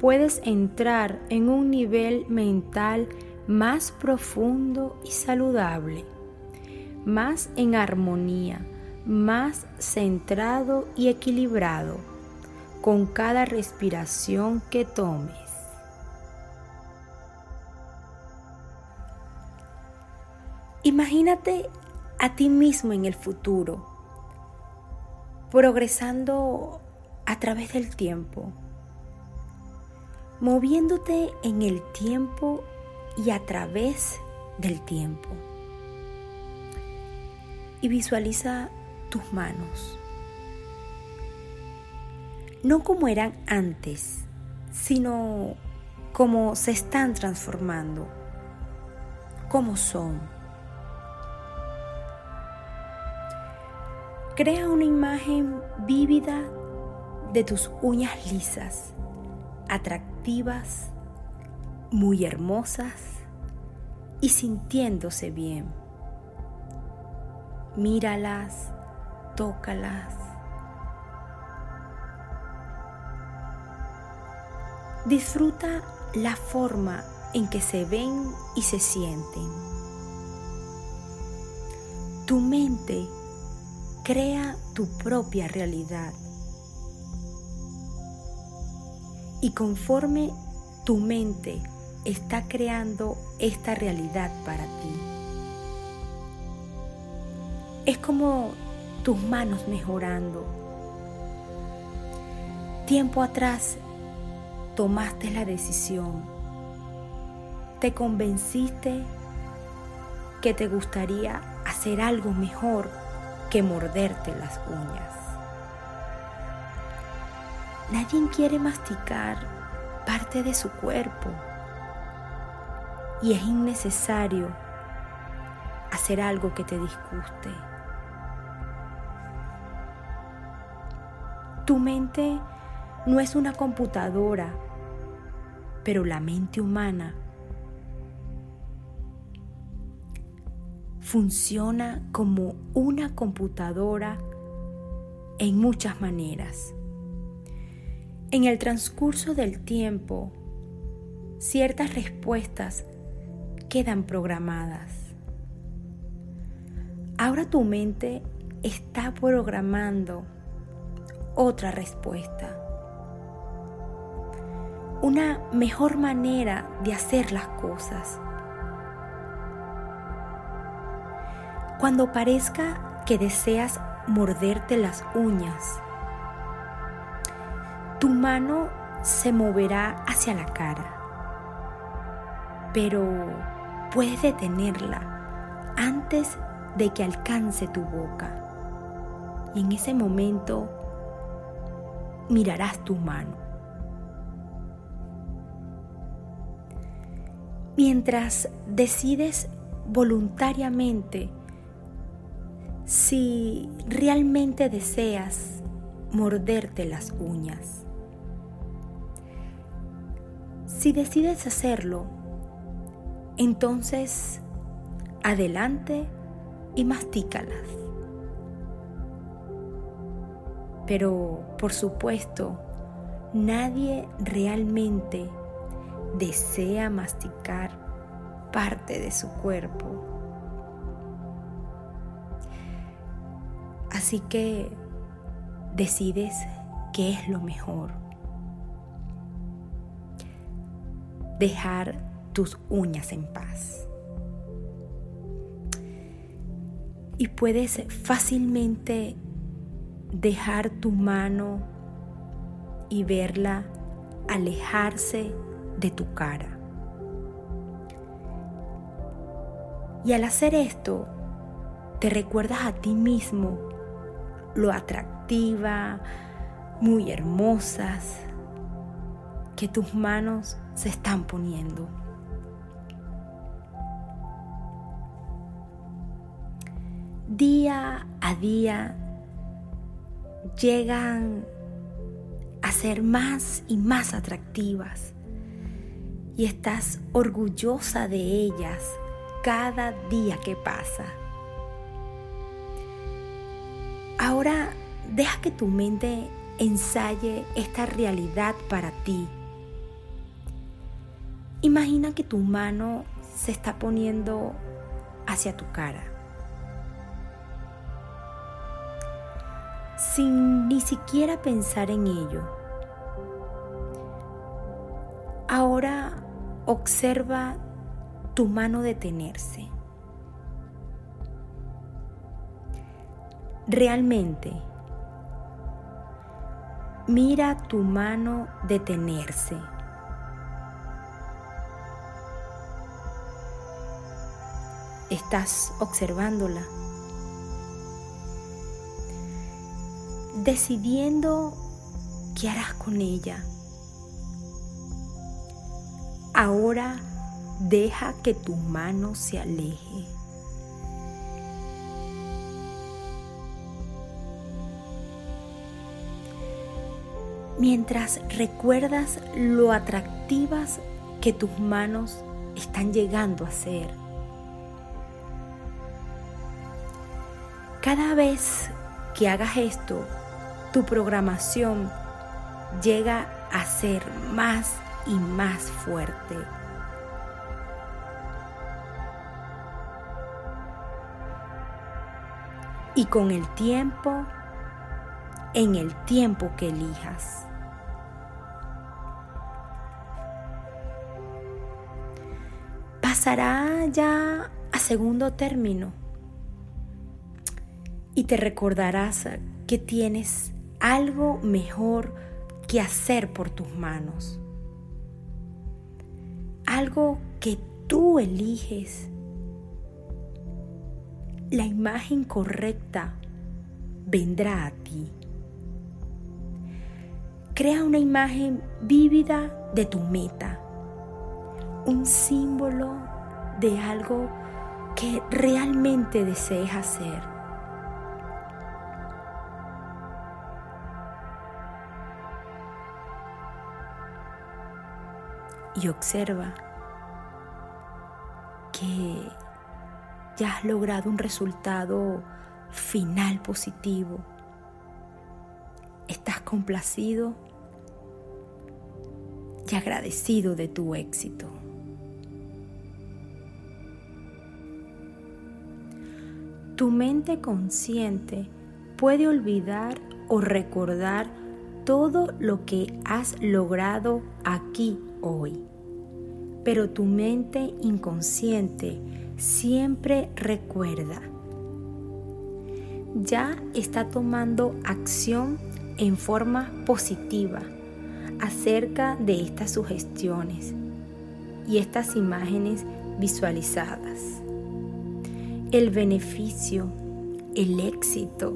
puedes entrar en un nivel mental más profundo y saludable más en armonía, más centrado y equilibrado con cada respiración que tomes. Imagínate a ti mismo en el futuro, progresando a través del tiempo, moviéndote en el tiempo y a través del tiempo y visualiza tus manos. No como eran antes, sino como se están transformando, como son. Crea una imagen vívida de tus uñas lisas, atractivas, muy hermosas y sintiéndose bien míralas, tócalas. Disfruta la forma en que se ven y se sienten. Tu mente crea tu propia realidad. Y conforme tu mente está creando esta realidad para ti, es como tus manos mejorando. Tiempo atrás tomaste la decisión, te convenciste que te gustaría hacer algo mejor que morderte las uñas. Nadie quiere masticar parte de su cuerpo y es innecesario hacer algo que te disguste. Tu mente no es una computadora, pero la mente humana funciona como una computadora en muchas maneras. En el transcurso del tiempo, ciertas respuestas quedan programadas. Ahora tu mente está programando otra respuesta. Una mejor manera de hacer las cosas. Cuando parezca que deseas morderte las uñas, tu mano se moverá hacia la cara, pero puedes detenerla antes de que alcance tu boca. Y en ese momento mirarás tu mano. Mientras decides voluntariamente si realmente deseas morderte las uñas. Si decides hacerlo, entonces adelante y mastícalas. Pero, por supuesto, nadie realmente desea masticar parte de su cuerpo. Así que decides qué es lo mejor. Dejar tus uñas en paz. Y puedes fácilmente dejar tu mano y verla alejarse de tu cara. Y al hacer esto, te recuerdas a ti mismo lo atractiva, muy hermosas que tus manos se están poniendo. Día a día llegan a ser más y más atractivas y estás orgullosa de ellas cada día que pasa. Ahora deja que tu mente ensaye esta realidad para ti. Imagina que tu mano se está poniendo hacia tu cara. Sin ni siquiera pensar en ello. Ahora observa tu mano detenerse. Realmente, mira tu mano detenerse. Estás observándola. Decidiendo qué harás con ella. Ahora deja que tu mano se aleje. Mientras recuerdas lo atractivas que tus manos están llegando a ser. Cada vez que hagas esto, tu programación llega a ser más y más fuerte. y con el tiempo, en el tiempo que elijas. Pasará ya a segundo término y te recordarás que tienes algo mejor que hacer por tus manos. Algo que tú eliges la imagen correcta vendrá a ti. Crea una imagen vívida de tu meta, un símbolo de algo que realmente desees hacer. Y observa que ya has logrado un resultado final positivo. Estás complacido y agradecido de tu éxito. Tu mente consciente puede olvidar o recordar todo lo que has logrado aquí hoy, pero tu mente inconsciente siempre recuerda, ya está tomando acción en forma positiva acerca de estas sugestiones y estas imágenes visualizadas. El beneficio, el éxito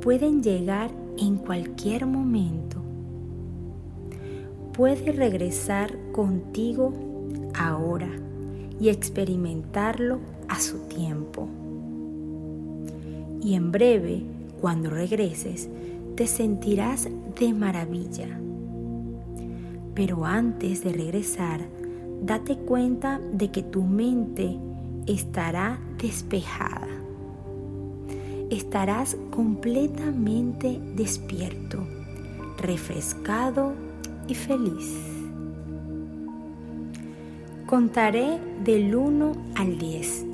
pueden llegar en cualquier momento. Puede regresar contigo ahora y experimentarlo a su tiempo. Y en breve, cuando regreses, te sentirás de maravilla. Pero antes de regresar, date cuenta de que tu mente estará despejada. Estarás completamente despierto, refrescado y feliz. Contaré del 1 al 10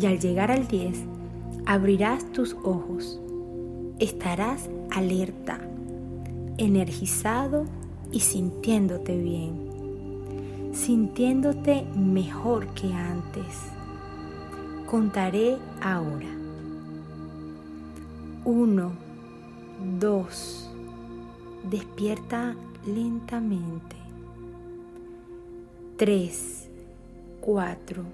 y al llegar al 10 abrirás tus ojos. Estarás alerta, energizado y sintiéndote bien, sintiéndote mejor que antes. Contaré ahora. 1, 2, despierta lentamente. 3, 4,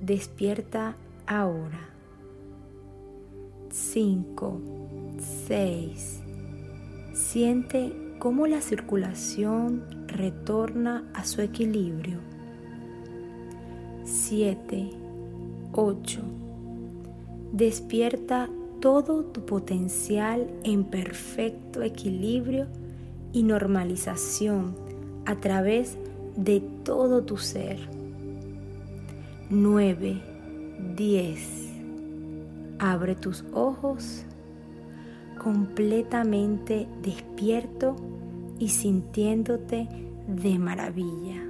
despierta ahora. 5, 6. Siente cómo la circulación retorna a su equilibrio. 7, 8. Despierta todo tu potencial en perfecto equilibrio y normalización a través de todo tu ser. 9, 10. Abre tus ojos completamente despierto y sintiéndote de maravilla.